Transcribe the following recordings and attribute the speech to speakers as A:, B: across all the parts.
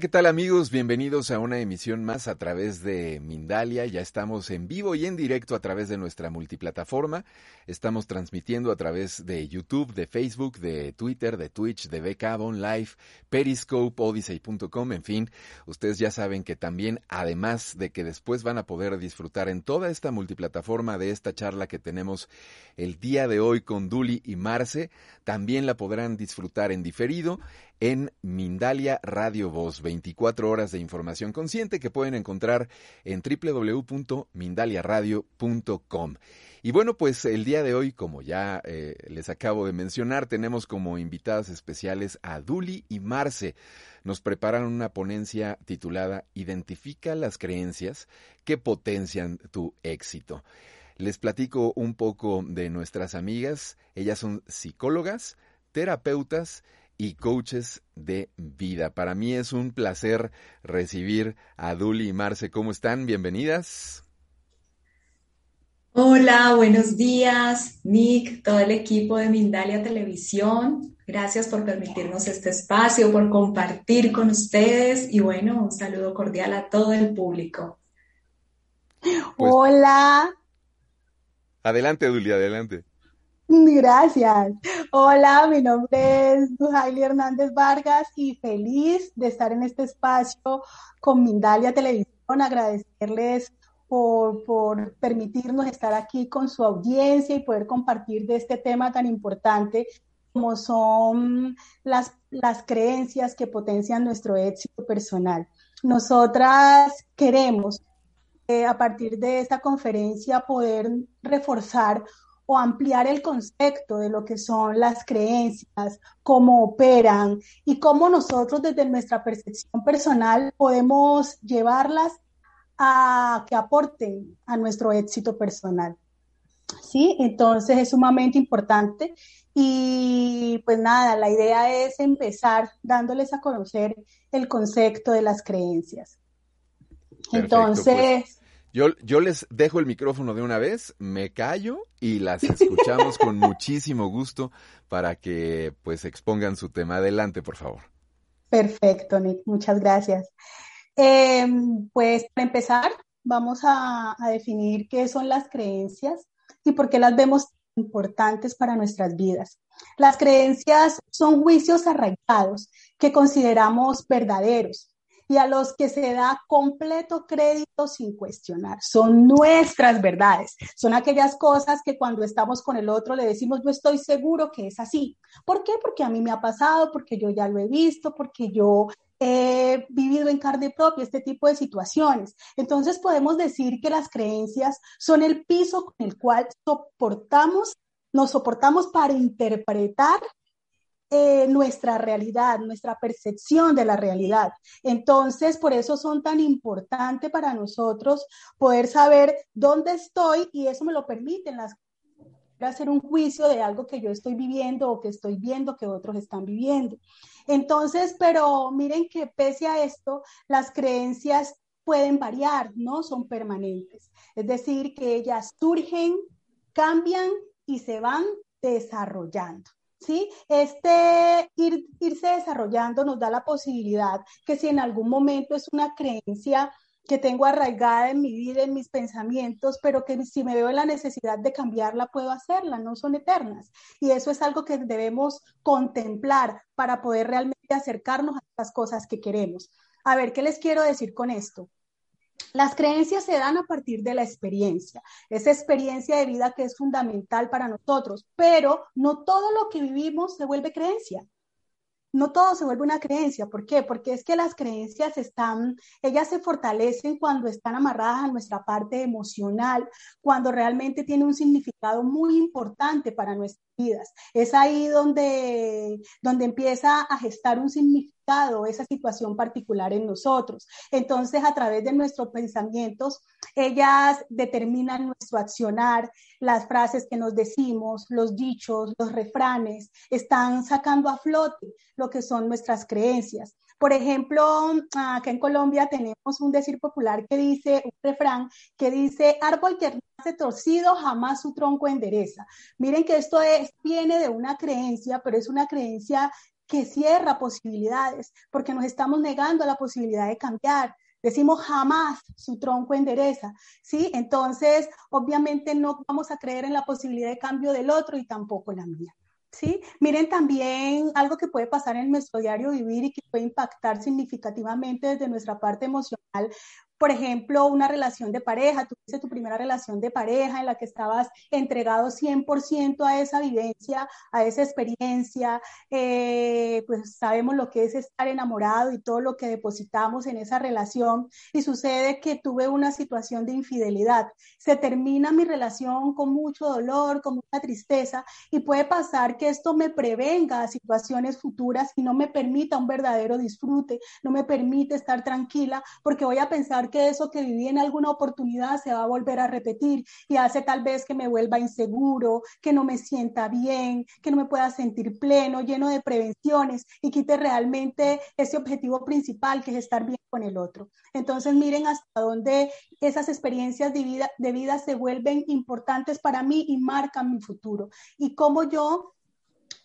A: ¿qué tal amigos? Bienvenidos a una emisión más a través de Mindalia. Ya estamos en vivo y en directo a través de nuestra multiplataforma. Estamos transmitiendo a través de YouTube, de Facebook, de Twitter, de Twitch, de Becabon Live, Periscope, Odyssey.com, en fin. Ustedes ya saben que también, además de que después van a poder disfrutar en toda esta multiplataforma de esta charla que tenemos el día de hoy con Duli y Marce, también la podrán disfrutar en diferido en Mindalia Radio Voz, 24 horas de información consciente que pueden encontrar en www.mindaliaradio.com. Y bueno, pues el día de hoy, como ya eh, les acabo de mencionar, tenemos como invitadas especiales a Duli y Marce. Nos preparan una ponencia titulada Identifica las creencias que potencian tu éxito. Les platico un poco de nuestras amigas. Ellas son psicólogas, terapeutas y coaches de vida. Para mí es un placer recibir a Duli y Marce. ¿Cómo están? Bienvenidas.
B: Hola, buenos días, Nick, todo el equipo de Mindalia Televisión. Gracias por permitirnos este espacio, por compartir con ustedes y bueno, un saludo cordial a todo el público.
C: Pues Hola.
A: Adelante, Duli, adelante.
C: Gracias. Hola, mi nombre es Duhaili Hernández Vargas y feliz de estar en este espacio con Mindalia Televisión. Agradecerles por, por, permitirnos estar aquí con su audiencia y poder compartir de este tema tan importante como son las, las creencias que potencian nuestro éxito personal. Nosotras queremos, eh, a partir de esta conferencia, poder reforzar o ampliar el concepto de lo que son las creencias, cómo operan y cómo nosotros desde nuestra percepción personal podemos llevarlas a que aporten a nuestro éxito personal. ¿Sí? Entonces es sumamente importante y pues nada, la idea es empezar dándoles a conocer el concepto de las creencias.
A: Pues. Entonces... Yo, yo les dejo el micrófono de una vez, me callo y las escuchamos con muchísimo gusto para que pues expongan su tema. Adelante, por favor.
C: Perfecto, Nick, muchas gracias. Em, pues para empezar, vamos a, a definir qué son las creencias y por qué las vemos importantes para nuestras vidas. Las creencias son juicios arraigados que consideramos verdaderos y a los que se da completo crédito sin cuestionar. Son nuestras verdades, son aquellas cosas que cuando estamos con el otro le decimos, yo estoy seguro que es así. ¿Por qué? Porque a mí me ha pasado, porque yo ya lo he visto, porque yo he vivido en carne propia este tipo de situaciones. Entonces podemos decir que las creencias son el piso con el cual soportamos, nos soportamos para interpretar eh, nuestra realidad, nuestra percepción de la realidad. Entonces, por eso son tan importantes para nosotros poder saber dónde estoy y eso me lo permiten las hacer un juicio de algo que yo estoy viviendo o que estoy viendo que otros están viviendo. Entonces, pero miren que pese a esto, las creencias pueden variar, no son permanentes. Es decir, que ellas surgen, cambian y se van desarrollando. ¿Sí? Este ir, irse desarrollando nos da la posibilidad que si en algún momento es una creencia que tengo arraigada en mi vida, en mis pensamientos, pero que si me veo en la necesidad de cambiarla, puedo hacerla, no son eternas. Y eso es algo que debemos contemplar para poder realmente acercarnos a las cosas que queremos. A ver, ¿qué les quiero decir con esto? Las creencias se dan a partir de la experiencia, esa experiencia de vida que es fundamental para nosotros, pero no todo lo que vivimos se vuelve creencia. No todo se vuelve una creencia. ¿Por qué? Porque es que las creencias están, ellas se fortalecen cuando están amarradas a nuestra parte emocional, cuando realmente tiene un significado muy importante para nuestras Es ahí donde, donde empieza a gestar un significado esa situación particular en nosotros. Entonces, a través de nuestros pensamientos, ellas determinan nuestro accionar, las frases que nos decimos, los dichos, los refranes, están sacando a flote lo que son nuestras creencias. Por ejemplo, acá en Colombia tenemos un decir popular que dice, un refrán que dice, árbol que nace torcido jamás su tronco endereza. Miren que esto es, viene de una creencia, pero es una creencia que cierra posibilidades, porque nos estamos negando la posibilidad de cambiar. Decimos jamás su tronco endereza, ¿sí? Entonces, obviamente no vamos a creer en la posibilidad de cambio del otro y tampoco la mía. ¿Sí? Miren también algo que puede pasar en nuestro diario vivir y que puede impactar significativamente desde nuestra parte emocional por ejemplo, una relación de pareja, tuviste tu primera relación de pareja en la que estabas entregado 100% a esa vivencia, a esa experiencia, eh, pues sabemos lo que es estar enamorado y todo lo que depositamos en esa relación y sucede que tuve una situación de infidelidad. Se termina mi relación con mucho dolor, con mucha tristeza y puede pasar que esto me prevenga a situaciones futuras y no me permita un verdadero disfrute, no me permite estar tranquila porque voy a pensar que eso que viví en alguna oportunidad se va a volver a repetir y hace tal vez que me vuelva inseguro, que no me sienta bien, que no me pueda sentir pleno, lleno de prevenciones y quite realmente ese objetivo principal que es estar bien con el otro. Entonces miren hasta dónde esas experiencias de vida, de vida se vuelven importantes para mí y marcan mi futuro. Y cómo yo,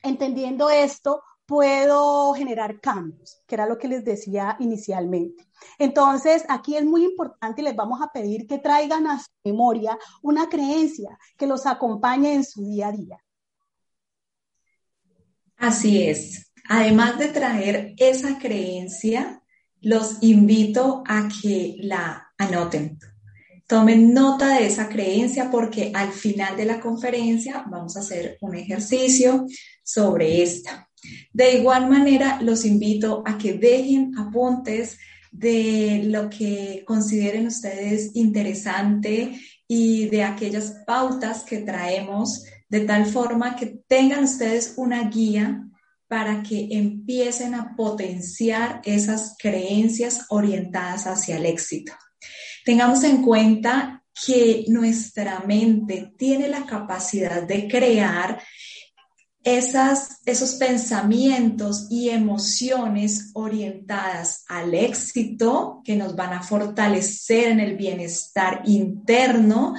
C: entendiendo esto, puedo generar cambios, que era lo que les decía inicialmente. Entonces, aquí es muy importante y les vamos a pedir que traigan a su memoria una creencia que los acompañe en su día a día.
B: Así es. Además de traer esa creencia, los invito a que la anoten. Tomen nota de esa creencia porque al final de la conferencia vamos a hacer un ejercicio sobre esta. De igual manera, los invito a que dejen apuntes de lo que consideren ustedes interesante y de aquellas pautas que traemos, de tal forma que tengan ustedes una guía para que empiecen a potenciar esas creencias orientadas hacia el éxito. Tengamos en cuenta que nuestra mente tiene la capacidad de crear esas, esos pensamientos y emociones orientadas al éxito que nos van a fortalecer en el bienestar interno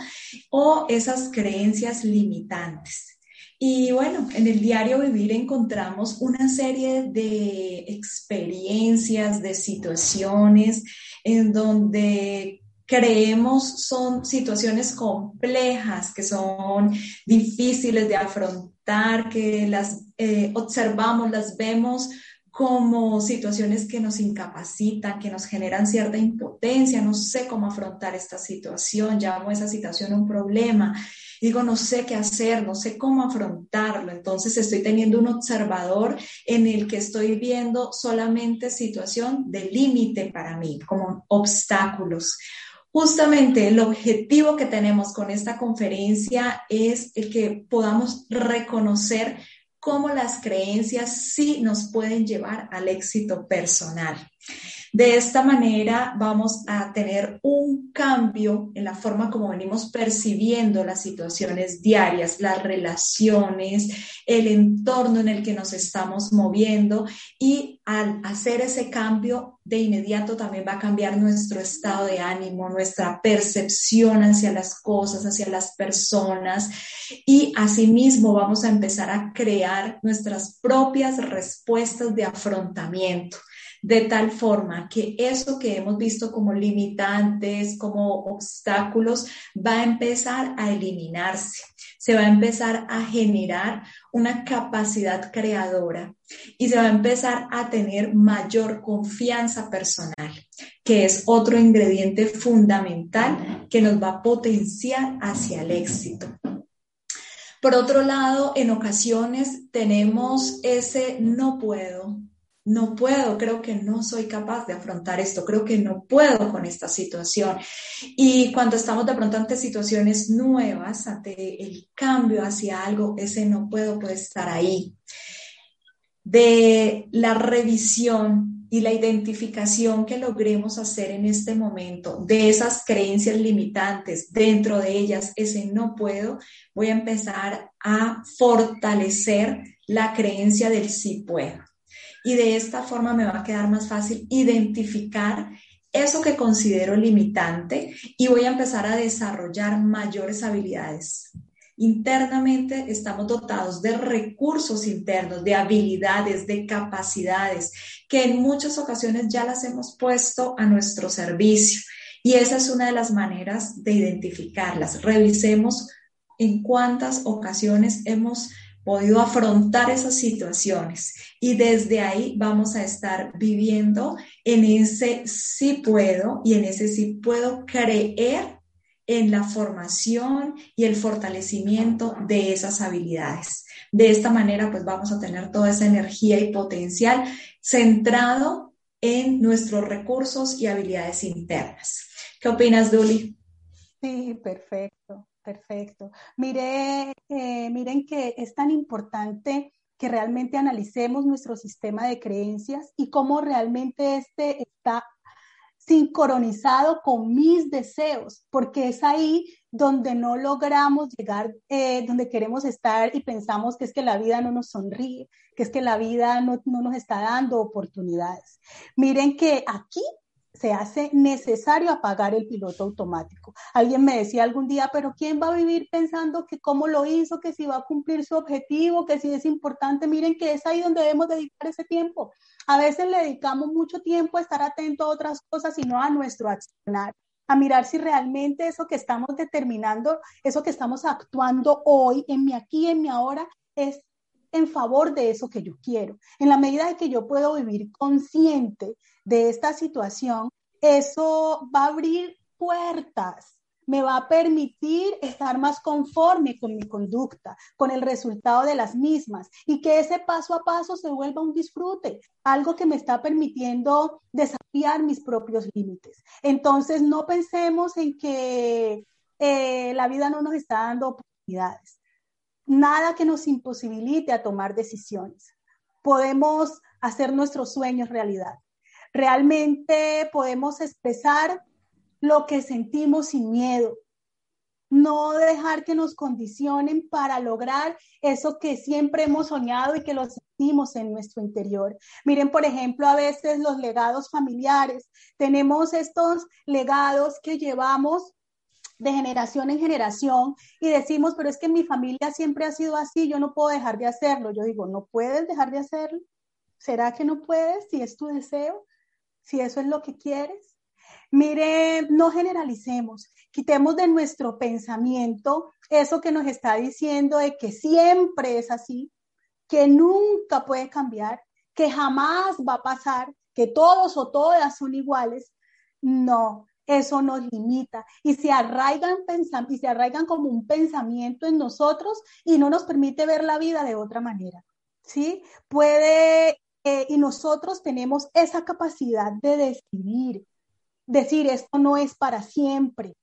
B: o esas creencias limitantes. Y bueno, en el diario vivir encontramos una serie de experiencias, de situaciones en donde creemos son situaciones complejas, que son difíciles de afrontar, que las eh, observamos, las vemos como situaciones que nos incapacitan, que nos generan cierta impotencia, no sé cómo afrontar esta situación, llamo esa situación un problema, digo, no sé qué hacer, no sé cómo afrontarlo, entonces estoy teniendo un observador en el que estoy viendo solamente situación de límite para mí, como obstáculos. Justamente el objetivo que tenemos con esta conferencia es el que podamos reconocer cómo las creencias sí nos pueden llevar al éxito personal. De esta manera vamos a tener un cambio en la forma como venimos percibiendo las situaciones diarias, las relaciones, el entorno en el que nos estamos moviendo. Y al hacer ese cambio de inmediato también va a cambiar nuestro estado de ánimo, nuestra percepción hacia las cosas, hacia las personas. Y asimismo vamos a empezar a crear nuestras propias respuestas de afrontamiento de tal forma que eso que hemos visto como limitantes, como obstáculos, va a empezar a eliminarse, se va a empezar a generar una capacidad creadora y se va a empezar a tener mayor confianza personal, que es otro ingrediente fundamental que nos va a potenciar hacia el éxito. Por otro lado, en ocasiones tenemos ese no puedo, no puedo, creo que no soy capaz de afrontar esto, creo que no puedo con esta situación. Y cuando estamos de pronto ante situaciones nuevas, ante el cambio hacia algo, ese no puedo puede estar ahí. De la revisión y la identificación que logremos hacer en este momento de esas creencias limitantes, dentro de ellas ese no puedo, voy a empezar a fortalecer la creencia del sí puedo y de esta forma me va a quedar más fácil identificar eso que considero limitante y voy a empezar a desarrollar mayores habilidades internamente estamos dotados de recursos internos, de habilidades, de capacidades, que en muchas ocasiones ya las hemos puesto a nuestro servicio. Y esa es una de las maneras de identificarlas. Revisemos en cuántas ocasiones hemos podido afrontar esas situaciones y desde ahí vamos a estar viviendo en ese sí puedo y en ese sí puedo creer en la formación y el fortalecimiento de esas habilidades. De esta manera, pues vamos a tener toda esa energía y potencial centrado en nuestros recursos y habilidades internas. ¿Qué opinas, Duli?
C: Sí, perfecto. Perfecto. Mire, eh, miren que es tan importante que realmente analicemos nuestro sistema de creencias y cómo realmente este está sincronizado con mis deseos, porque es ahí donde no logramos llegar, eh, donde queremos estar y pensamos que es que la vida no nos sonríe, que es que la vida no, no nos está dando oportunidades. Miren que aquí se hace necesario apagar el piloto automático. Alguien me decía algún día, pero ¿quién va a vivir pensando que cómo lo hizo, que si va a cumplir su objetivo, que si es importante? Miren que es ahí donde debemos dedicar ese tiempo. A veces le dedicamos mucho tiempo a estar atento a otras cosas y no a nuestro accionar a mirar si realmente eso que estamos determinando, eso que estamos actuando hoy, en mi aquí, en mi ahora, es en favor de eso que yo quiero. En la medida de que yo puedo vivir consciente de esta situación, eso va a abrir puertas, me va a permitir estar más conforme con mi conducta, con el resultado de las mismas y que ese paso a paso se vuelva un disfrute, algo que me está permitiendo desafiar mis propios límites. Entonces, no pensemos en que eh, la vida no nos está dando oportunidades nada que nos imposibilite a tomar decisiones. Podemos hacer nuestros sueños realidad. Realmente podemos expresar lo que sentimos sin miedo. No dejar que nos condicionen para lograr eso que siempre hemos soñado y que lo sentimos en nuestro interior. Miren, por ejemplo, a veces los legados familiares. Tenemos estos legados que llevamos de generación en generación y decimos, pero es que mi familia siempre ha sido así, yo no puedo dejar de hacerlo. Yo digo, ¿no puedes dejar de hacerlo? ¿Será que no puedes si es tu deseo? Si eso es lo que quieres. Mire, no generalicemos, quitemos de nuestro pensamiento eso que nos está diciendo de que siempre es así, que nunca puede cambiar, que jamás va a pasar, que todos o todas son iguales. No, eso nos limita y se arraigan y se arraigan como un pensamiento en nosotros y no nos permite ver la vida de otra manera. ¿Sí? Puede eh, y nosotros tenemos esa capacidad de decidir, decir esto no es para siempre.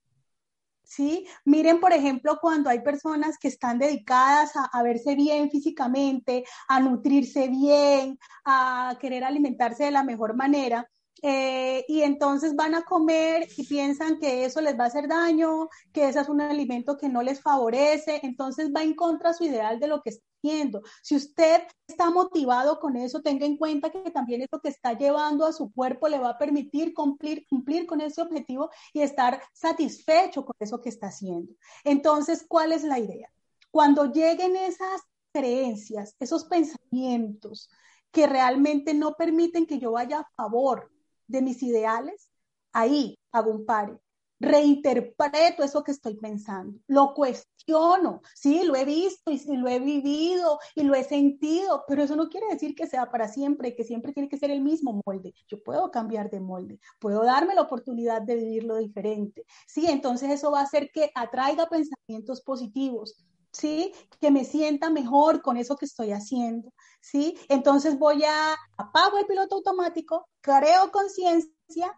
C: ¿Sí? Miren, por ejemplo, cuando hay personas que están dedicadas a, a, verse bien físicamente, a nutrirse bien, a querer alimentarse de la mejor manera, eh, y entonces van a comer y piensan que eso les va a hacer daño, que ese es un alimento que no les favorece, entonces va en contra su ideal de lo que está haciendo. Si usted está motivado con eso, tenga en cuenta que también eso que está llevando a su cuerpo le va a permitir cumplir, cumplir con ese objetivo y estar satisfecho con eso que está haciendo. Entonces, ¿cuál es la idea? Cuando lleguen esas creencias, esos pensamientos que realmente no permiten que yo vaya a favor de mis ideales, ahí hago un pare. Reinterpreto eso que estoy pensando, lo cuestiono, sí, lo he visto y lo he vivido y lo he sentido, pero eso no quiere decir que sea para siempre, que siempre tiene que ser el mismo molde. Yo puedo cambiar de molde, puedo darme la oportunidad de vivirlo diferente, sí, entonces eso va a hacer que atraiga pensamientos positivos, ¿sí? Que me sienta mejor con eso que estoy haciendo, ¿sí? Entonces voy a apago el piloto automático, creo conciencia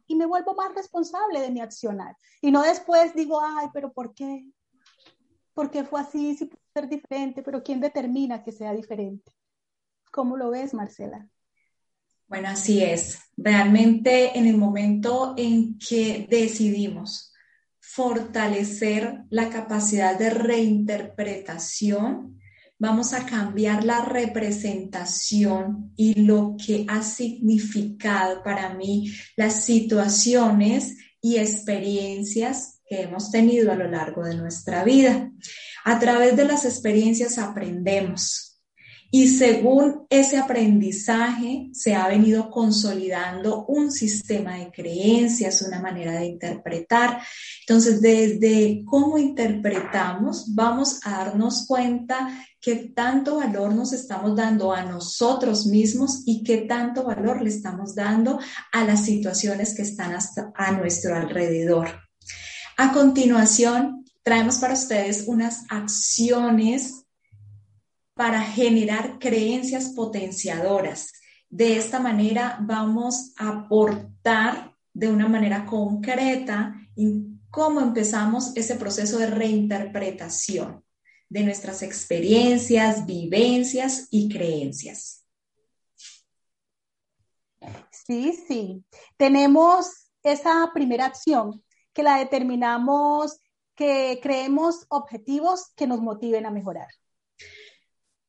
C: y me vuelvo más responsable de mi accionar. Y no después digo, ay, pero ¿por qué? ¿Por qué fue así? Si puede ser diferente, pero ¿quién determina que sea diferente? ¿Cómo lo ves, Marcela?
B: Bueno, así es. Realmente en el momento en que decidimos fortalecer la capacidad de reinterpretación, vamos a cambiar la representación y lo que ha significado para mí las situaciones y experiencias que hemos tenido a lo largo de nuestra vida. A través de las experiencias aprendemos, y según ese aprendizaje se ha venido consolidando un sistema de creencias, una manera de interpretar. Entonces, desde cómo interpretamos, vamos a darnos cuenta qué tanto valor nos estamos dando a nosotros mismos y qué tanto valor le estamos dando a las situaciones que están hasta a nuestro alrededor. A continuación, traemos para ustedes unas acciones para generar creencias potenciadoras. De esta manera vamos a aportar de una manera concreta en cómo empezamos ese proceso de reinterpretación de nuestras experiencias, vivencias y creencias.
C: Sí, sí. Tenemos esa primera acción que la determinamos que creemos objetivos que nos motiven a mejorar.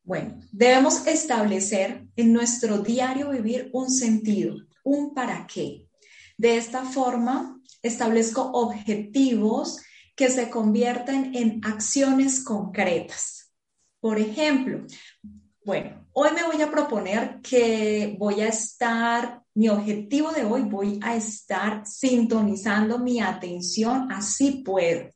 B: Bueno, debemos establecer en nuestro diario vivir un sentido, un para qué. De esta forma, establezco objetivos que se convierten en acciones concretas. Por ejemplo, bueno, hoy me voy a proponer que voy a estar, mi objetivo de hoy, voy a estar sintonizando mi atención, así puedo.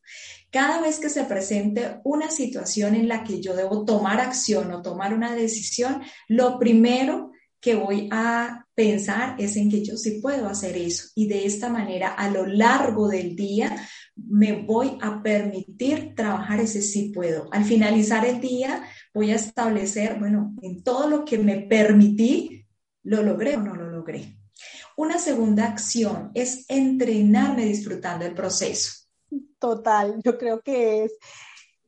B: Cada vez que se presente una situación en la que yo debo tomar acción o tomar una decisión, lo primero que voy a pensar es en que yo sí puedo hacer eso. Y de esta manera, a lo largo del día, me voy a permitir trabajar ese sí puedo. Al finalizar el día, voy a establecer, bueno, en todo lo que me permití, ¿lo logré o no lo logré? Una segunda acción es entrenarme disfrutando el proceso.
C: Total, yo creo que es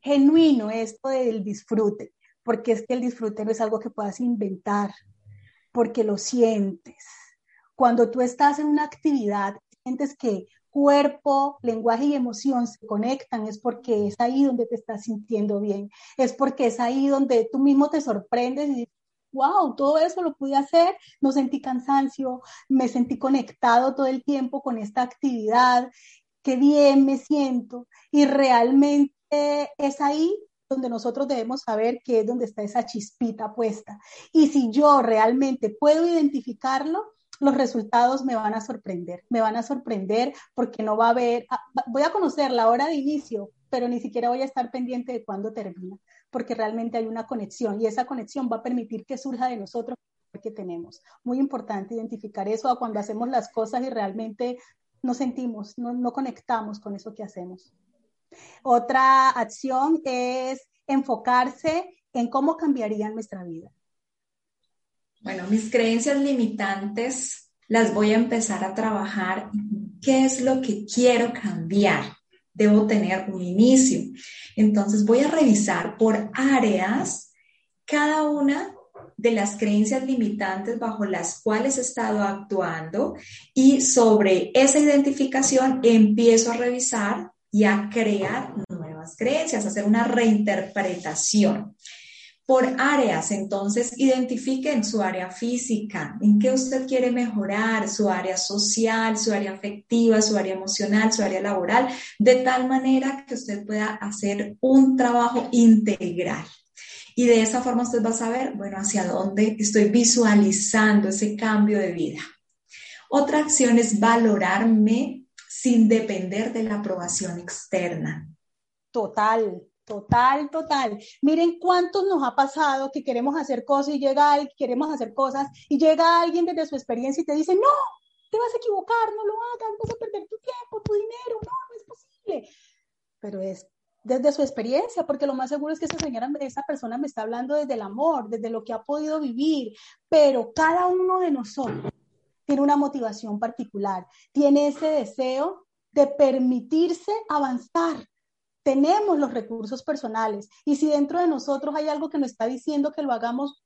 C: genuino esto del disfrute, porque es que el disfrute no es algo que puedas inventar, porque lo sientes. Cuando tú estás en una actividad, sientes que cuerpo, lenguaje y emoción se conectan, es porque es ahí donde te estás sintiendo bien, es porque es ahí donde tú mismo te sorprendes y dices, wow, todo eso lo pude hacer, no sentí cansancio, me sentí conectado todo el tiempo con esta actividad qué bien me siento. Y realmente es ahí donde nosotros debemos saber que es donde está esa chispita puesta. Y si yo realmente puedo identificarlo, los resultados me van a sorprender, me van a sorprender porque no va a haber, ah, voy a conocer la hora de inicio, pero ni siquiera voy a estar pendiente de cuándo termina, porque realmente hay una conexión y esa conexión va a permitir que surja de nosotros que tenemos. Muy importante identificar eso cuando hacemos las cosas y realmente no sentimos, no, conectamos con eso que hacemos. Otra acción es enfocarse en cómo cambiaría nuestra vida.
B: Bueno, mis creencias limitantes las voy a empezar a trabajar. ¿Qué es lo que quiero cambiar? Debo tener un inicio. Entonces voy a revisar por áreas cada una de las creencias limitantes bajo las cuales he estado actuando y sobre esa identificación empiezo a revisar y a crear nuevas creencias, hacer una reinterpretación. Por áreas, entonces identifiquen su área física, en qué usted quiere mejorar, su área social, su área afectiva, su área emocional, su área laboral, de tal manera que usted pueda hacer un trabajo integral. Y de esa forma usted va a saber, bueno, hacia dónde estoy visualizando ese cambio de vida. Otra acción es valorarme sin depender de la aprobación externa.
C: Total, total, total. Miren cuántos nos ha pasado que queremos hacer cosas y llega alguien, queremos hacer cosas y llega alguien desde su experiencia y te dice, no, te vas a equivocar, no lo hagas, vas a perder tu tiempo, tu dinero, no, no es posible. Pero es desde su experiencia, porque lo más seguro es que esa señora, esa persona me está hablando desde el amor, desde lo que ha podido vivir, pero cada uno de nosotros tiene una motivación particular, tiene ese deseo de permitirse avanzar. Tenemos los recursos personales y si dentro de nosotros hay algo que nos está diciendo que lo hagamos,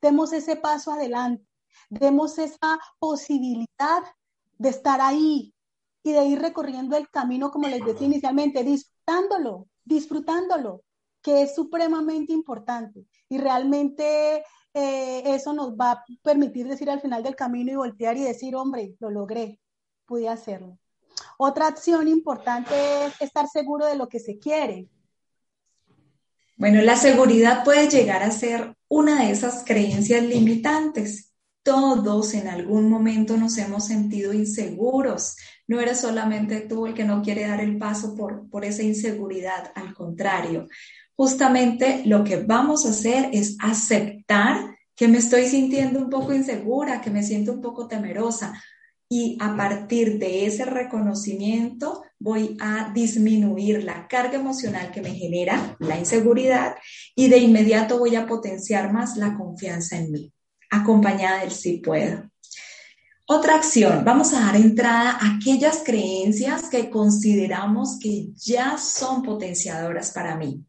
C: demos ese paso adelante, demos esa posibilidad de estar ahí, y de ir recorriendo el camino, como les decía inicialmente, disfrutándolo, disfrutándolo, que es supremamente importante. Y realmente eh, eso nos va a permitir decir al final del camino y voltear y decir, hombre, lo logré, pude hacerlo. Otra acción importante es estar seguro de lo que se quiere.
B: Bueno, la seguridad puede llegar a ser una de esas creencias limitantes. Todos en algún momento nos hemos sentido inseguros. No eres solamente tú el que no quiere dar el paso por, por esa inseguridad, al contrario. Justamente lo que vamos a hacer es aceptar que me estoy sintiendo un poco insegura, que me siento un poco temerosa. Y a partir de ese reconocimiento voy a disminuir la carga emocional que me genera la inseguridad y de inmediato voy a potenciar más la confianza en mí, acompañada del sí puedo. Otra acción, vamos a dar entrada a aquellas creencias que consideramos que ya son potenciadoras para mí.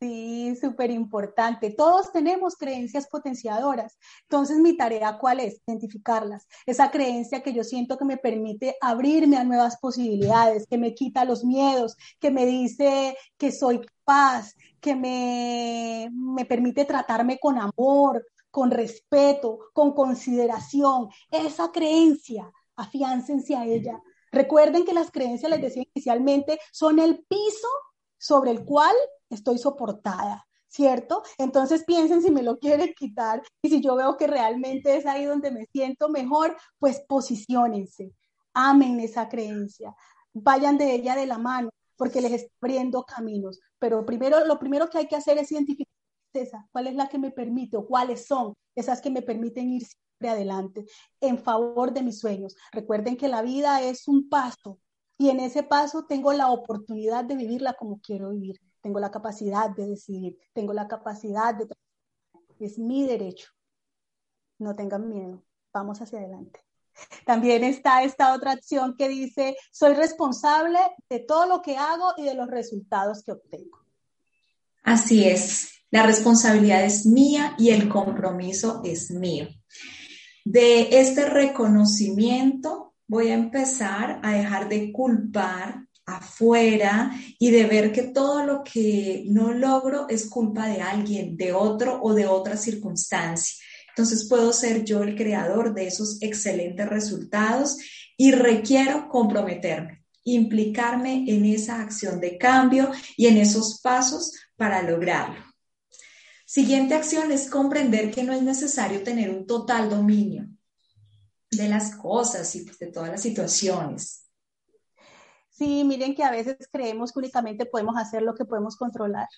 C: Sí, súper importante. Todos tenemos creencias potenciadoras. Entonces, mi tarea, ¿cuál es? Identificarlas. Esa creencia que yo siento que me permite abrirme a nuevas posibilidades, que me quita los miedos, que me dice que soy capaz, que me, me permite tratarme con amor, con respeto, con consideración. Esa creencia, afiáncense a ella. Recuerden que las creencias, les decía inicialmente, son el piso sobre el cual estoy soportada, ¿cierto? Entonces piensen si me lo quieren quitar y si yo veo que realmente es ahí donde me siento mejor, pues posiciónense, amen esa creencia, vayan de ella de la mano porque les está abriendo caminos. Pero primero, lo primero que hay que hacer es identificar cuál es la que me permite o cuáles son esas que me permiten ir siempre adelante en favor de mis sueños. Recuerden que la vida es un paso y en ese paso tengo la oportunidad de vivirla como quiero vivir tengo la capacidad de decidir, tengo la capacidad de... Es mi derecho. No tengan miedo, vamos hacia adelante. También está esta otra acción que dice, soy responsable de todo lo que hago y de los resultados que obtengo.
B: Así es, la responsabilidad es mía y el compromiso es mío. De este reconocimiento voy a empezar a dejar de culpar afuera y de ver que todo lo que no logro es culpa de alguien, de otro o de otra circunstancia. Entonces puedo ser yo el creador de esos excelentes resultados y requiero comprometerme, implicarme en esa acción de cambio y en esos pasos para lograrlo. Siguiente acción es comprender que no es necesario tener un total dominio de las cosas y de todas las situaciones.
C: Sí, miren que a veces creemos que únicamente podemos hacer lo que podemos controlar.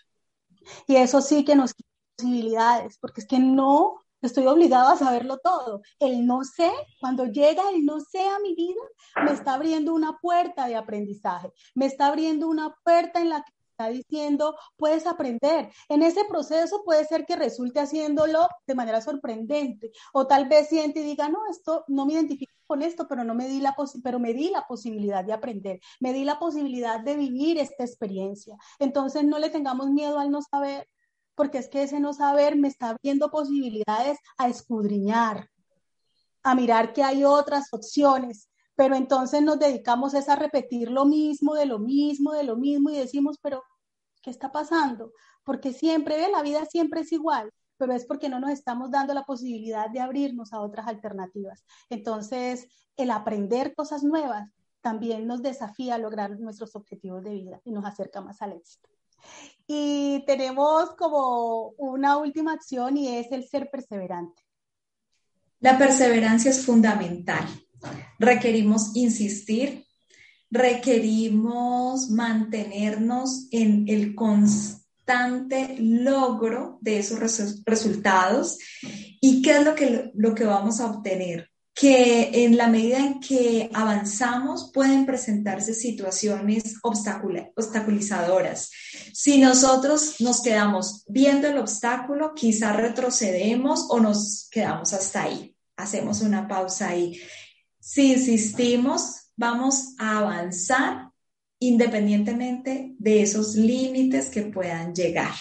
C: Y eso sí que nos posibilidades, porque es que no estoy obligado a saberlo todo. El no sé, cuando llega el no sé a mi vida, me está abriendo una puerta de aprendizaje, me está abriendo una puerta en la que está diciendo, puedes aprender. En ese proceso puede ser que resulte haciéndolo de manera sorprendente o tal vez siente y diga, no, esto no me identifico con esto, pero no me di la pero me di la posibilidad de aprender, me di la posibilidad de vivir esta experiencia. Entonces no le tengamos miedo al no saber, porque es que ese no saber me está abriendo posibilidades a escudriñar, a mirar que hay otras opciones, pero entonces nos dedicamos a repetir lo mismo, de lo mismo, de lo mismo y decimos, pero ¿qué está pasando? Porque siempre, ve, la vida siempre es igual, pero es porque no nos estamos dando la posibilidad de abrirnos a otras alternativas. Entonces, el aprender cosas nuevas también nos desafía a lograr nuestros objetivos de vida y nos acerca más al éxito. Y tenemos como una última acción y es el ser perseverante.
B: La perseverancia es fundamental requerimos insistir, requerimos mantenernos en el constante logro de esos resultados. ¿Y qué es lo que, lo que vamos a obtener? que en la medida en que avanzamos pueden presentarse situaciones obstaculizadoras. Si nosotros nos quedamos viendo el obstáculo, quizá retrocedemos o nos quedamos hasta ahí. Hacemos una pausa ahí. Si insistimos, vamos a avanzar independientemente de esos límites que puedan llegar.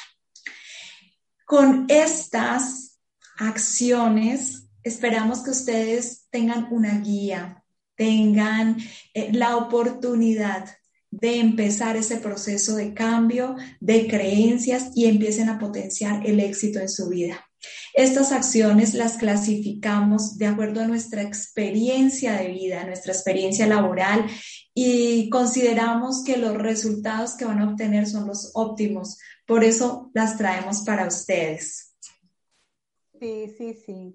B: Con estas acciones, esperamos que ustedes tengan una guía, tengan eh, la oportunidad de empezar ese proceso de cambio de creencias y empiecen a potenciar el éxito en su vida. Estas acciones las clasificamos de acuerdo a nuestra experiencia de vida, nuestra experiencia laboral y consideramos que los resultados que van a obtener son los óptimos. Por eso las traemos para ustedes.
C: Sí, sí, sí.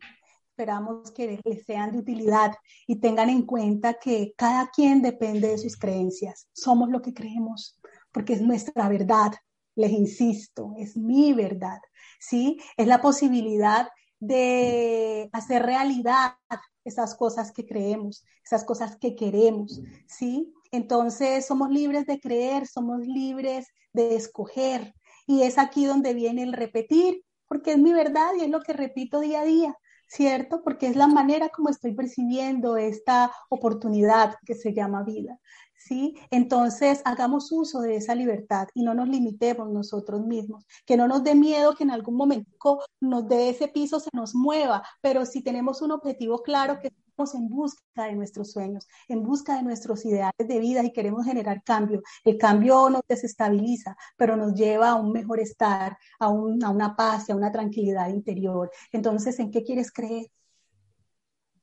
C: Esperamos que les sean de utilidad y tengan en cuenta que cada quien depende de sus creencias. Somos lo que creemos porque es nuestra verdad. Les insisto, es mi verdad. ¿Sí? Es la posibilidad de hacer realidad esas cosas que creemos, esas cosas que queremos, ¿sí? Entonces somos libres de creer, somos libres de escoger. Y es aquí donde viene el repetir, porque es mi verdad y es lo que repito día a día, ¿cierto? Porque es la manera como estoy percibiendo esta oportunidad que se llama vida. ¿Sí? Entonces, hagamos uso de esa libertad y no nos limitemos nosotros mismos, que no nos dé miedo que en algún momento nos dé ese piso, se nos mueva, pero si tenemos un objetivo claro que estamos en busca de nuestros sueños, en busca de nuestros ideales de vida y queremos generar cambio. El cambio nos desestabiliza, pero nos lleva a un mejor estar, a, a una paz, a una tranquilidad interior. Entonces, ¿en qué quieres creer?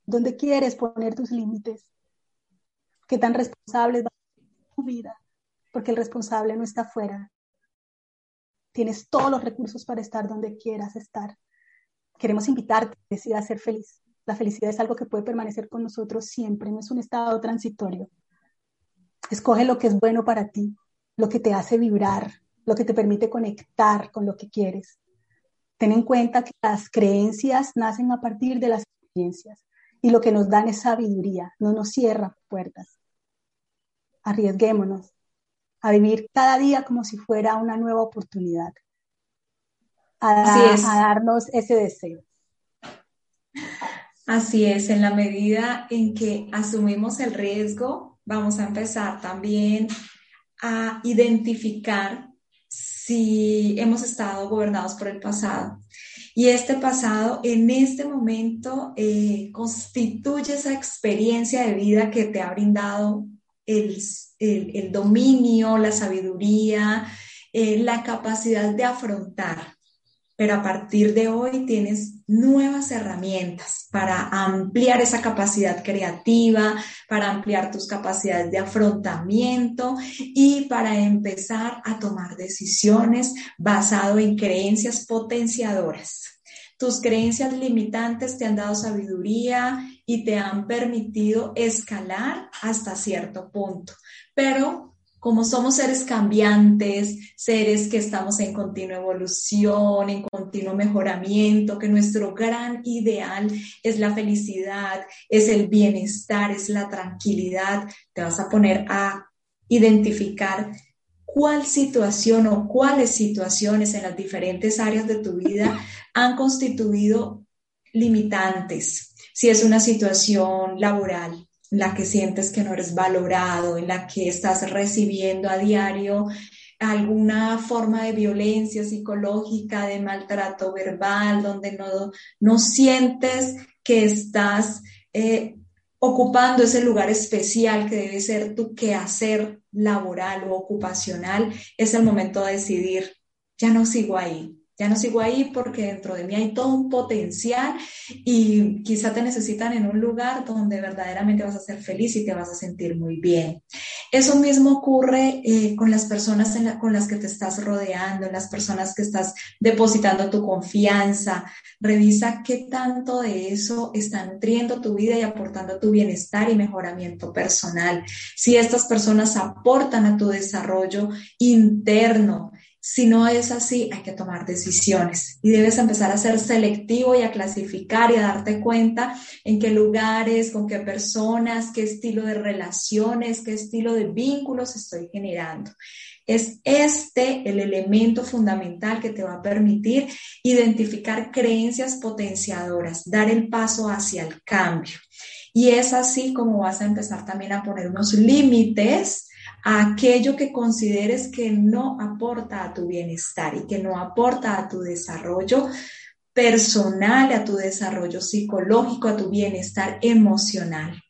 C: ¿Dónde quieres poner tus límites? Qué tan responsable va a ser tu vida, porque el responsable no está afuera. Tienes todos los recursos para estar donde quieras estar. Queremos invitarte a ser feliz. La felicidad es algo que puede permanecer con nosotros siempre, no es un estado transitorio. Escoge lo que es bueno para ti, lo que te hace vibrar, lo que te permite conectar con lo que quieres. Ten en cuenta que las creencias nacen a partir de las experiencias y lo que nos dan es sabiduría, no nos cierra puertas arriesguémonos a vivir cada día como si fuera una nueva oportunidad, a, darnos ese deseo.
B: Así es, en la medida en que asumimos el riesgo, vamos a empezar también a identificar si hemos estado gobernados por el pasado. Y este pasado en este momento eh, constituye esa experiencia de vida que te ha brindado el, dominio, la sabiduría, eh, la capacidad de afrontar. Pero a partir de hoy tienes nuevas herramientas para ampliar esa capacidad creativa, para ampliar tus capacidades de afrontamiento y para empezar a tomar decisiones basado en creencias potenciadoras. Tus creencias limitantes te han dado sabiduría y te han permitido escalar hasta cierto punto. Pero como somos seres cambiantes, seres que estamos en continua evolución, en continuo mejoramiento, que nuestro gran ideal es la felicidad, es el bienestar, es la tranquilidad, te vas a poner a identificar cuál situación o cuáles situaciones en las diferentes áreas de tu vida han constituido limitantes. Si es una situación laboral en la que sientes que no eres valorado, en la que estás recibiendo a diario alguna forma de violencia psicológica, de maltrato verbal, donde no, no sientes que estás eh, ocupando ese lugar especial que debe ser tu quehacer laboral o ocupacional, es el momento de decidir, ya no sigo ahí, ya no sigo ahí porque dentro de mí hay todo un potencial y quizá te necesitan en un lugar donde verdaderamente vas a ser feliz y te vas a sentir muy bien. Eso mismo ocurre eh, con las personas con las que te estás rodeando, en las personas que estás depositando tu confianza. Revisa qué tanto de eso está nutriendo tu vida y aportando tu bienestar y mejoramiento personal. Si estas personas aportan a tu desarrollo interno, si no es así, hay que tomar decisiones y debes empezar a ser selectivo y a clasificar y a darte cuenta en qué lugares, con qué personas, qué estilo de relaciones, qué estilo de vínculos estoy generando. Es este el elemento fundamental que te va a permitir identificar creencias potenciadoras, dar el paso hacia el cambio. Y es así como vas a empezar también a poner unos límites aquello que consideres que no aporta a tu bienestar y que no aporta a tu desarrollo personal, a tu desarrollo psicológico, a tu bienestar emocional.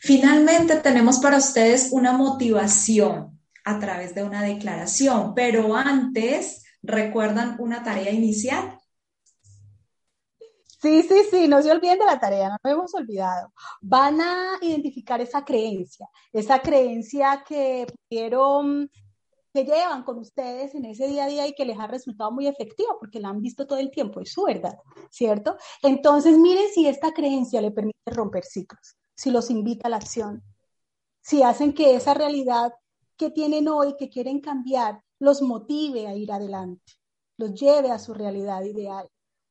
B: Finalmente, tenemos para ustedes una motivación a través de una declaración, pero antes, ¿recuerdan una tarea inicial?
C: Sí, sí, sí, no se olviden de la tarea, no nos hemos olvidado. Van a identificar esa creencia, esa creencia que pudieron, que llevan con ustedes en ese día a día y que les ha resultado muy efectiva porque la han visto todo el tiempo, es su verdad, ¿cierto? Entonces, miren si esta creencia le permite romper ciclos, si los invita a la acción, si hacen que esa realidad que tienen hoy, que quieren cambiar, los motive a ir adelante, los lleve a su realidad ideal.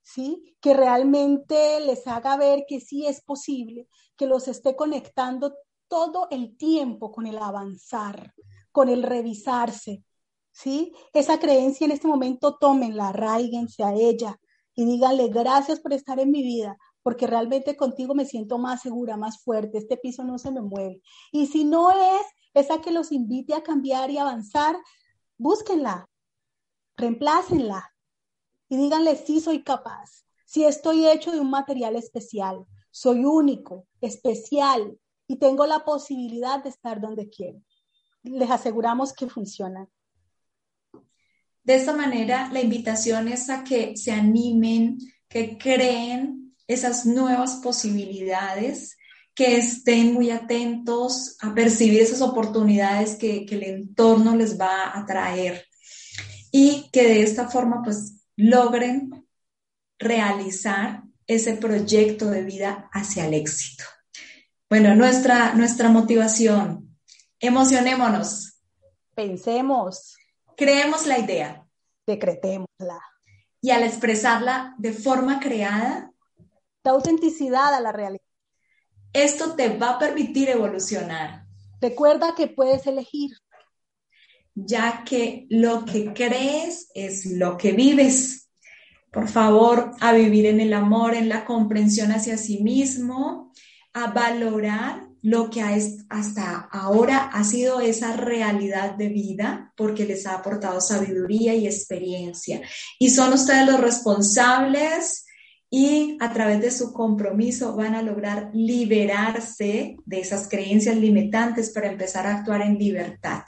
C: ¿Sí? Que realmente les haga ver que sí es posible, que los esté conectando todo el tiempo con el avanzar, con el revisarse, ¿sí? Esa creencia en este momento tómenla, arraíguense a ella y díganle gracias por estar en mi vida, porque realmente contigo me siento más segura, más fuerte, este piso no se me mueve. Y si no es esa que los invite a cambiar y avanzar, búsquenla, reemplácenla, y díganle, sí soy capaz, si estoy hecho de un material especial, soy único, especial y tengo la posibilidad de estar donde quiero. Les aseguramos que funciona.
B: De esta manera, la invitación es a que se animen, que creen esas nuevas posibilidades, que estén muy atentos a percibir esas oportunidades que, que el entorno les va a traer y que de esta forma pues logren realizar ese proyecto de vida hacia el éxito. Bueno, nuestra, nuestra motivación, emocionémonos.
C: Pensemos.
B: Creemos la idea.
C: Decretémosla.
B: Y al expresarla de forma creada,
C: da autenticidad a la realidad.
B: Esto te va a permitir evolucionar.
C: Recuerda que puedes elegir
B: ya que lo que crees es lo que vives. Por favor, a vivir en el amor, en la comprensión hacia sí mismo, a valorar lo que hasta ahora ha sido esa realidad de vida, porque les ha aportado sabiduría y experiencia. Y son ustedes los responsables y a través de su compromiso van a lograr liberarse de esas creencias limitantes para empezar a actuar en libertad.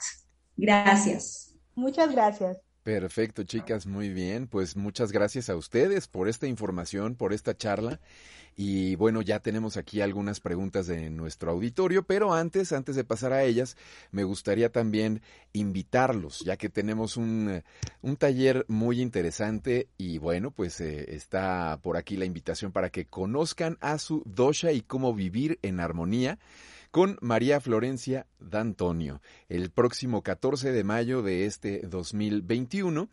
B: Gracias.
C: Muchas gracias.
A: Perfecto, chicas, muy bien. Pues muchas gracias a ustedes por esta información, por esta charla. Y bueno, ya tenemos aquí algunas preguntas de nuestro auditorio, pero antes, antes de pasar a ellas, me gustaría también invitarlos, ya que tenemos un, un taller muy interesante y bueno, pues eh, está por aquí la invitación para que conozcan a su dosha y cómo vivir en armonía con María Florencia D'Antonio el próximo 14 de mayo de este 2021.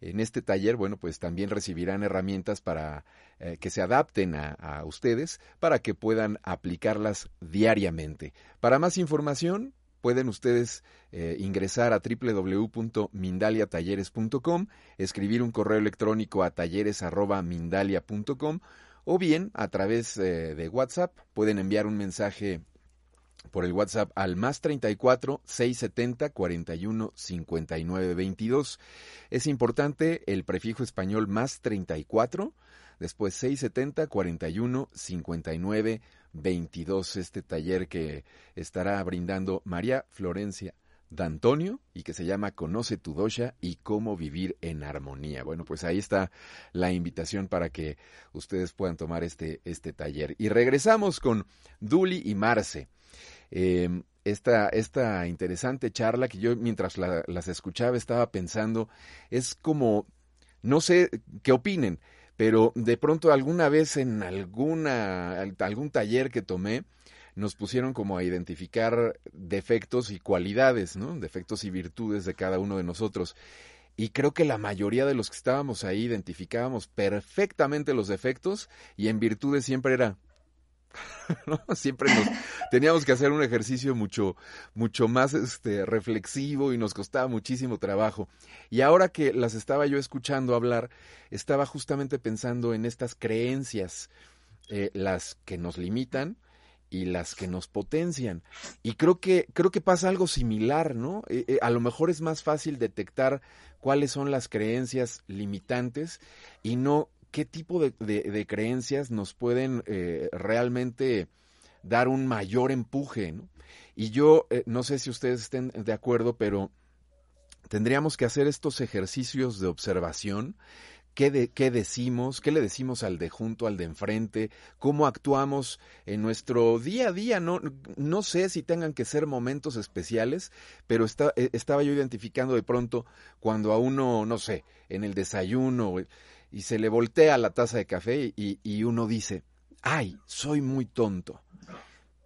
A: En este taller, bueno, pues también recibirán herramientas para eh, que se adapten a, ustedes para que puedan aplicarlas diariamente. Para más información, pueden ustedes eh, ingresar a www.mindaliatalleres.com, escribir un correo electrónico a talleres.mindalia.com o bien a través eh, de WhatsApp pueden enviar un mensaje por el WhatsApp al más 34 670 41 59 22. Es importante el prefijo español más 34, después 670 41 59 22. Este taller que estará brindando María Florencia D'Antonio y que se llama Conoce tu dosha y cómo vivir en armonía. Bueno, pues ahí está la invitación para que ustedes puedan tomar este, este taller. Y regresamos con Duli y Marce. Em, esta, esta interesante charla que yo mientras las escuchaba estaba pensando, es como, no sé qué opinen, pero de pronto alguna vez en alguna, algún taller que tomé, nos pusieron como a identificar defectos y cualidades, ¿no? Defectos y virtudes de cada uno de nosotros. Y creo que la mayoría de los que estábamos ahí identificábamos perfectamente los defectos y en virtudes siempre era, Siempre nos teníamos que hacer un ejercicio mucho, mucho más este, reflexivo y nos costaba muchísimo trabajo. Y ahora que las estaba yo escuchando hablar, estaba justamente pensando en estas creencias, eh, las que nos limitan y las que nos potencian. Y creo que, creo que pasa algo similar, ¿no? Eh, eh, a lo mejor es más fácil detectar cuáles son las creencias limitantes y no qué tipo de, creencias nos pueden eh, realmente dar un mayor empuje. ¿no? Y yo eh, no sé si ustedes estén de acuerdo, pero tendríamos que hacer estos ejercicios de observación qué, qué decimos, qué le decimos al de junto, al de enfrente, cómo actuamos en nuestro día a día. No, no sé si tengan que ser momentos especiales, pero eh, estaba yo identificando de pronto cuando a uno, no sé, en el desayuno y se le voltea la taza de café y, y uno dice, ay, soy muy tonto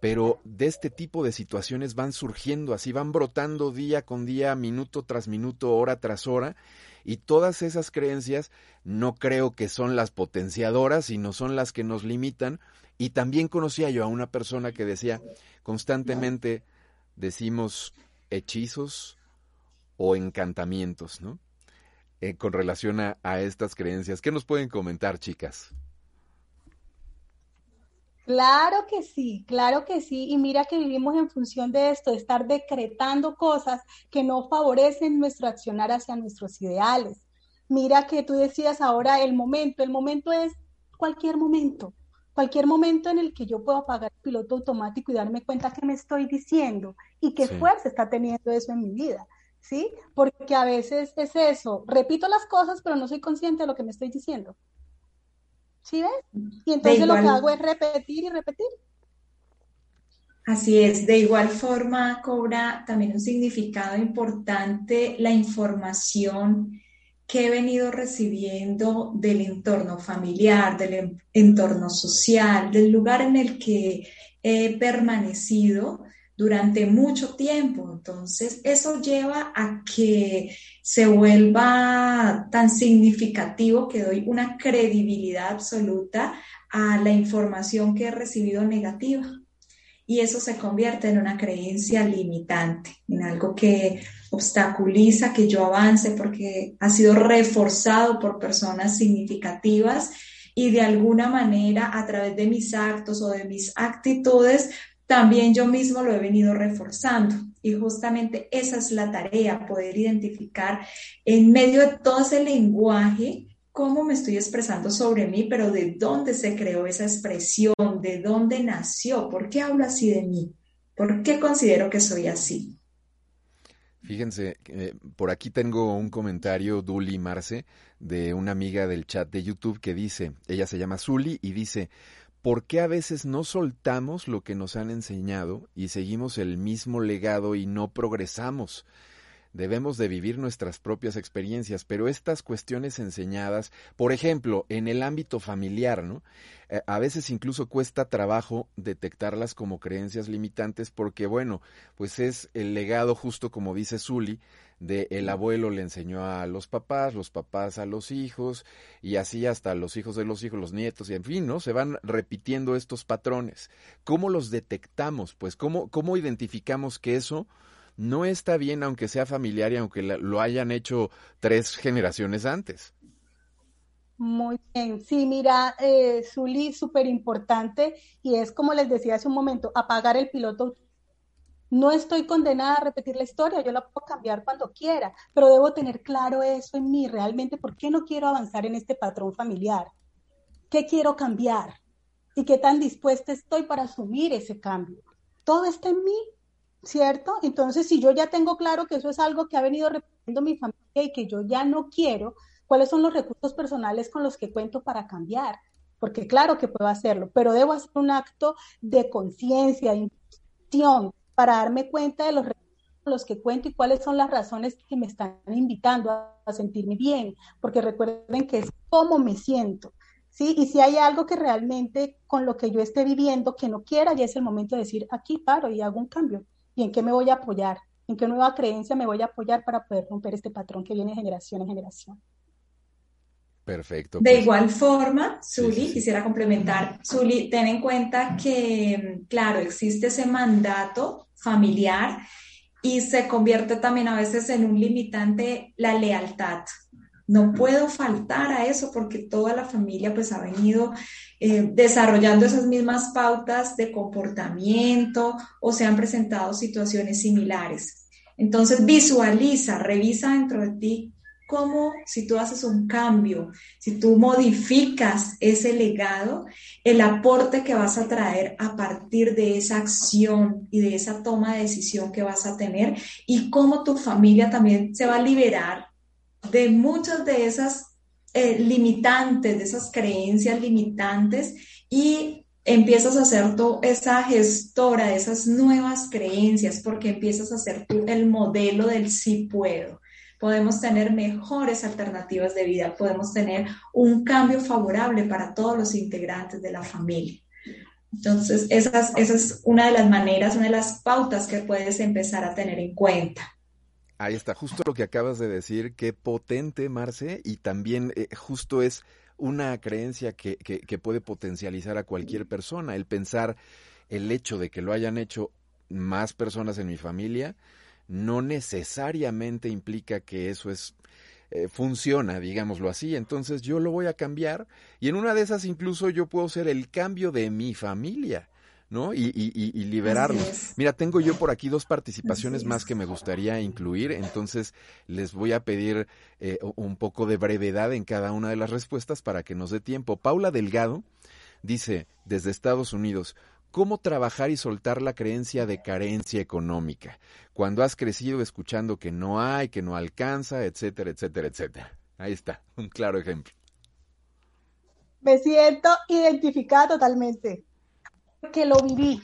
A: pero de este tipo de situaciones van surgiendo así, van brotando día con día, minuto tras minuto, hora tras hora, y todas esas creencias no creo que son las potenciadoras, sino son las que nos limitan. Y también conocía yo a una persona que decía, constantemente decimos hechizos o encantamientos, ¿no? Eh, con relación a, a estas creencias. ¿Qué nos pueden comentar, chicas?
C: Claro que sí, claro que sí. Y mira que vivimos en función de esto, de estar decretando cosas que no favorecen nuestro accionar hacia nuestros ideales. Mira que tú decías ahora el momento, el momento es cualquier momento, cualquier momento en el que yo puedo apagar el piloto automático y darme cuenta que me estoy diciendo y qué fuerza está teniendo eso en mi vida. ¿Sí? Porque a veces es eso, repito las cosas, pero no soy consciente de lo que me estoy diciendo. ¿Sí ves? Y entonces lo que hago es repetir y repetir.
B: Así es, de igual forma cobra también un significado importante la información que he venido recibiendo del entorno familiar, del entorno social, del lugar en el que he permanecido durante mucho tiempo. Entonces, eso lleva a que se vuelva tan significativo que doy una credibilidad absoluta a la información que he recibido negativa. Y eso se convierte en una creencia limitante, en algo que obstaculiza que yo avance porque ha sido reforzado por personas significativas y de alguna manera a través de mis actos o de mis actitudes también yo mismo lo he venido reforzando. Y justamente esa es la tarea, poder identificar en medio de todo ese lenguaje cómo me estoy expresando sobre mí, pero de dónde se creó esa expresión, de dónde nació, por qué hablo así de mí, por qué considero que soy así.
A: Fíjense, eh, por aquí tengo un comentario, Duli Marce, de una amiga del chat de YouTube que dice, ella se llama Zuli y dice, ¿por qué a veces no soltamos lo que nos han enseñado y seguimos el mismo legado y no progresamos? Debemos de vivir nuestras propias experiencias, pero estas cuestiones enseñadas, por ejemplo, en el ámbito familiar, ¿no? Eh, a veces incluso cuesta trabajo detectarlas como creencias limitantes porque, bueno, pues es el legado justo como dice Zully, de el abuelo le enseñó a los papás, los papás a los hijos, y así hasta los hijos de los hijos, los nietos, y en fin, ¿no? Se van repitiendo estos patrones. ¿Cómo los detectamos? Pues, ¿cómo, cómo identificamos que eso no está bien, aunque sea familiar y aunque lo hayan hecho tres generaciones antes?
C: Muy bien, sí, mira, eh, Zuli, súper importante, y es como les decía hace un momento, apagar el piloto no estoy condenada a repetir la historia, yo la puedo cambiar cuando quiera, pero debo tener claro eso en mí, realmente, ¿por qué no quiero avanzar en este patrón familiar? ¿Qué quiero cambiar? ¿Y qué tan dispuesta estoy para asumir ese cambio? Todo está en mí, ¿cierto? Entonces, si yo ya tengo claro que eso es algo que ha venido repitiendo mi familia y que yo ya no quiero, ¿cuáles son los recursos personales con los que cuento para cambiar? Porque claro que puedo hacerlo, pero debo hacer un acto de conciencia, de intención, para darme cuenta de los los que cuento y cuáles son las razones que me están invitando a, sentirme bien, porque recuerden que es cómo me siento, ¿sí? Y si hay algo que realmente con lo que yo esté viviendo que no quiera, ya es el momento de decir, aquí paro y hago un cambio. ¿Y en qué me voy a apoyar? ¿En qué nueva creencia me voy a apoyar para poder romper este patrón que viene generación en generación?
A: Perfecto.
B: De pues. igual forma, Zuli, quisiera complementar, Zuli, ten en cuenta que, claro, existe ese mandato familiar y se convierte también a veces en un limitante la lealtad. No puedo faltar a eso porque toda la familia pues ha venido eh, desarrollando esas mismas pautas de comportamiento o se han presentado situaciones similares. Entonces visualiza, revisa dentro de ti cómo si tú haces un cambio, si tú modificas ese legado, el aporte que vas a traer a partir de esa acción y de esa toma de decisión que vas a tener y cómo tu familia también se va a liberar de muchas de esas eh, limitantes, de esas creencias limitantes y empiezas a ser tú esa gestora de esas nuevas creencias porque empiezas a ser tú el modelo del sí puedo. Podemos tener mejores alternativas de vida, podemos tener un cambio favorable para todos los integrantes de la familia. Entonces, esa es una de las maneras, una de las pautas que puedes empezar a tener en cuenta.
A: Ahí está, justo lo que acabas de decir, qué potente, Marce, y también eh, justo es una creencia que, que, puede potencializar a cualquier persona, el pensar el hecho de que lo hayan hecho más personas en mi familia, no necesariamente implica que eso es eh, funciona, digámoslo así. Entonces yo lo voy a cambiar y en una de esas incluso yo puedo ser el cambio de mi familia. ¿no? Y, y, y liberarlos. Mira, tengo yo por aquí dos participaciones más que me gustaría incluir, entonces les voy a pedir eh, un poco de brevedad en cada una de las respuestas para que nos dé tiempo. Paula Delgado dice, desde Estados Unidos, ¿Cómo trabajar y soltar la creencia de carencia económica? Cuando has crecido escuchando que no hay, que no alcanza, etcétera, etcétera, etcétera. Ahí está, un claro ejemplo.
C: Me siento identificada totalmente que lo viví,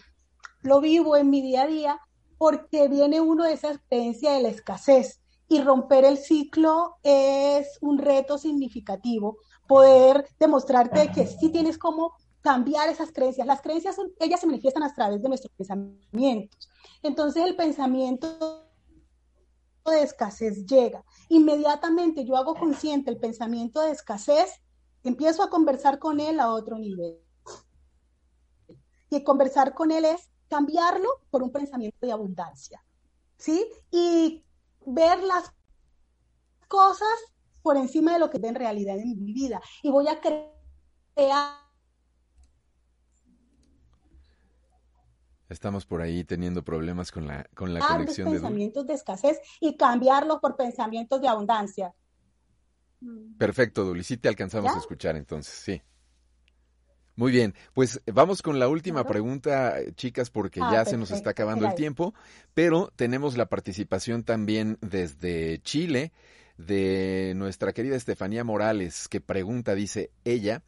C: lo vivo en mi día a día porque viene uno de esa experiencia de la escasez y romper el ciclo es un reto significativo, poder demostrarte que sí tienes como cambiar esas creencias. Las creencias, son, ellas se manifiestan a través de nuestros pensamientos. Entonces el pensamiento de escasez llega. Inmediatamente yo hago consciente el pensamiento de escasez, empiezo a conversar con él a otro nivel y conversar con él es cambiarlo por un pensamiento de abundancia, ¿sí? Y ver las cosas por encima de lo que en realidad en mi vida. Y voy a crear...
A: Estamos por ahí teniendo problemas con la, con la conexión de
C: pensamientos de escasez y cambiarlos por pensamientos de abundancia.
A: Perfecto, Duli. Sí te alcanzamos a escuchar entonces, sí. Muy bien, pues vamos con la última pregunta, chicas, porque ah, ya se nos está acabando el tiempo, pero tenemos la participación también desde Chile de nuestra querida Estefanía Morales, que pregunta, dice ella,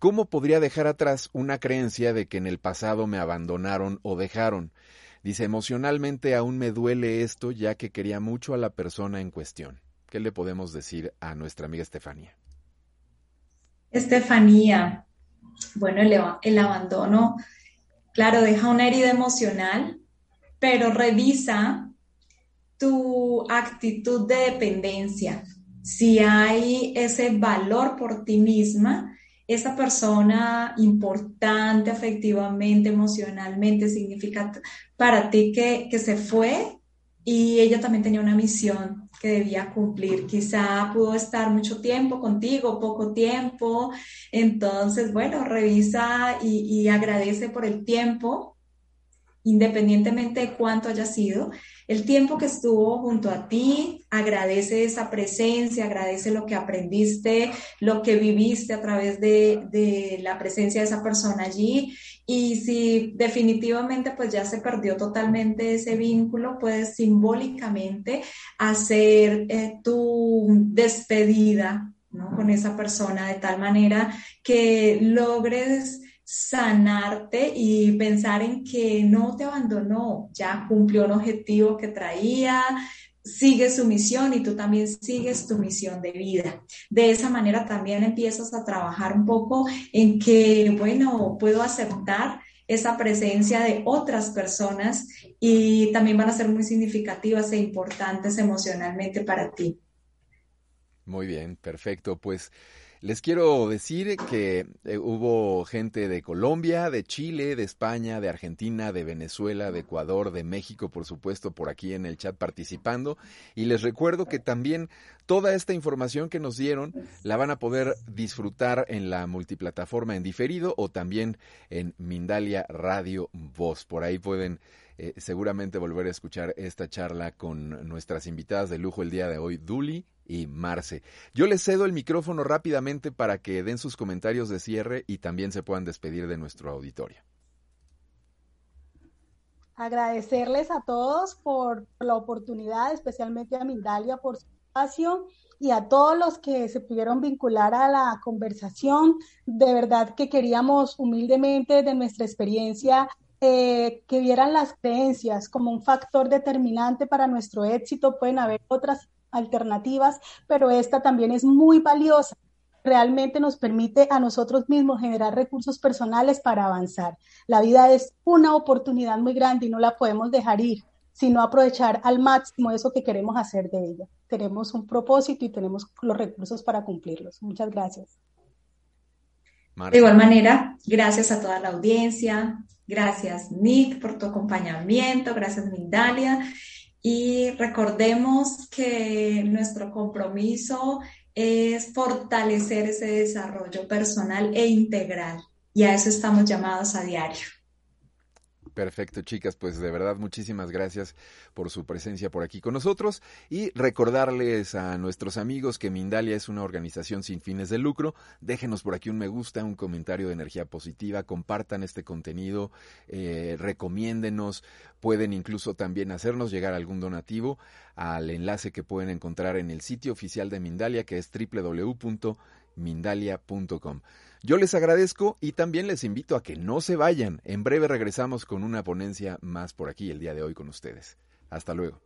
A: ¿cómo podría dejar atrás una creencia de que en el pasado me abandonaron o dejaron? Dice, emocionalmente aún me duele esto ya que quería mucho a la persona en cuestión. ¿Qué le podemos decir a nuestra amiga Estefanía?
B: Estefanía, bueno, el, abandono, claro, deja una herida emocional, pero revisa tu actitud de dependencia. Si hay ese valor por ti misma, esa persona importante afectivamente, emocionalmente, significa para ti que, que se fue y ella también tenía una misión que debía cumplir. Quizá pudo estar mucho tiempo contigo, poco tiempo. Entonces, bueno, revisa y, agradece por el tiempo, independientemente de cuánto haya sido. El tiempo que estuvo junto a ti, agradece esa presencia, agradece lo que aprendiste, lo que viviste a través de, de la presencia de esa persona allí. Y si definitivamente pues ya se perdió totalmente ese vínculo, puedes simbólicamente hacer eh, tu despedida con esa persona de tal manera que logres sanarte y pensar en que no te abandonó, ya cumplió un objetivo que traía, sigue su misión y tú también sigues tu misión de vida. De esa manera también empiezas a trabajar un poco en que, bueno, puedo aceptar esa presencia de otras personas y también van a ser muy significativas e importantes emocionalmente para ti.
A: Muy bien, perfecto. Pues les quiero decir que eh, hubo gente de Colombia, de Chile, de España, de Argentina, de Venezuela, de Ecuador, de México, por supuesto, por aquí en el chat participando. Y les recuerdo que también toda esta información que nos dieron la van a poder disfrutar en la multiplataforma en diferido o también en Mindalia Radio Voz. Por ahí pueden eh, seguramente volver a escuchar esta charla con nuestras invitadas de lujo el día de hoy, Duli y Marce. Yo les cedo el micrófono rápidamente para que den sus comentarios de cierre y también se puedan despedir de nuestro auditorio.
C: Agradecerles a todos por la oportunidad, especialmente a Mindalia por su espacio. y a todos los que se pudieron vincular a la conversación. De verdad que queríamos humildemente de nuestra experiencia eh, que vieran las creencias como un factor determinante para nuestro éxito. Pueden haber otras alternativas, pero esta también es muy valiosa. Realmente nos permite a nosotros mismos generar recursos personales para avanzar. La vida es una oportunidad muy grande y no la podemos dejar ir, sino aprovechar al máximo eso que queremos hacer de ella. Tenemos un propósito y tenemos los recursos para cumplirlos. Muchas gracias.
B: De igual manera, gracias a toda la audiencia, gracias Nick por tu acompañamiento, gracias Mindalia y recordemos que nuestro compromiso es fortalecer ese desarrollo personal e integral y a eso estamos llamados a diario.
A: Perfecto, chicas, pues de verdad muchísimas gracias por su presencia por aquí con nosotros y recordarles a nuestros amigos que Mindalia es una organización sin fines de lucro. Déjenos por aquí un me gusta, un comentario de energía positiva, compartan este contenido, eh, recomiéndenos, pueden incluso también hacernos llegar algún donativo al enlace que pueden encontrar en el sitio oficial de Mindalia que es www.mindalia.com. Yo les agradezco y también les invito a que no se vayan. En breve regresamos con una ponencia más por aquí el día de hoy con ustedes. Hasta luego.